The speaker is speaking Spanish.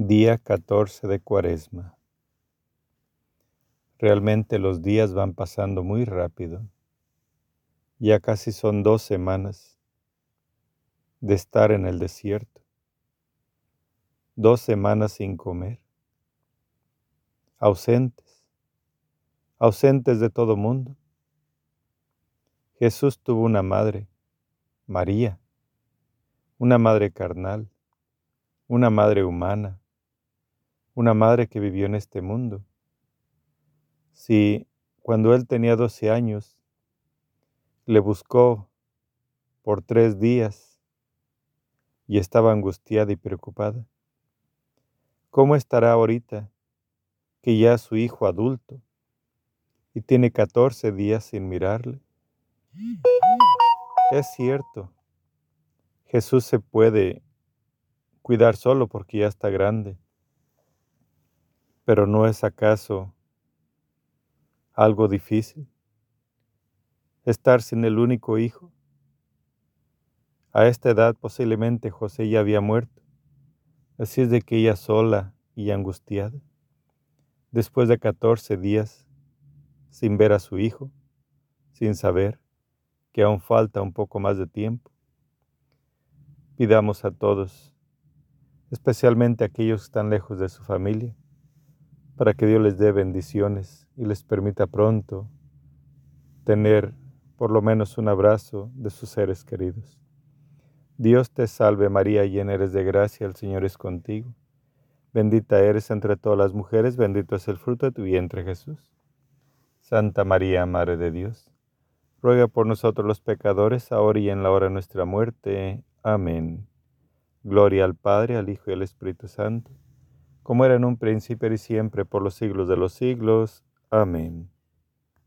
Día 14 de Cuaresma. Realmente los días van pasando muy rápido. Ya casi son dos semanas de estar en el desierto. Dos semanas sin comer. Ausentes. Ausentes de todo mundo. Jesús tuvo una madre, María. Una madre carnal. Una madre humana una madre que vivió en este mundo. Si cuando él tenía 12 años le buscó por tres días y estaba angustiada y preocupada, ¿cómo estará ahorita que ya es su hijo adulto y tiene 14 días sin mirarle? Es cierto, Jesús se puede cuidar solo porque ya está grande pero ¿no es acaso algo difícil. Estar sin el único hijo? A esta edad posiblemente José ya había muerto, así es de que ella sola y angustiada, después de catorce días sin ver a su hijo, sin saber que aún falta un poco más de tiempo, pidamos a todos, especialmente a aquellos que están lejos de su familia, para que Dios les dé bendiciones y les permita pronto tener por lo menos un abrazo de sus seres queridos. Dios te salve María, llena eres de gracia, el Señor es contigo. Bendita eres entre todas las mujeres, bendito es el fruto de tu vientre Jesús. Santa María, Madre de Dios, ruega por nosotros los pecadores, ahora y en la hora de nuestra muerte. Amén. Gloria al Padre, al Hijo y al Espíritu Santo como era en un principio y siempre por los siglos de los siglos. Amén.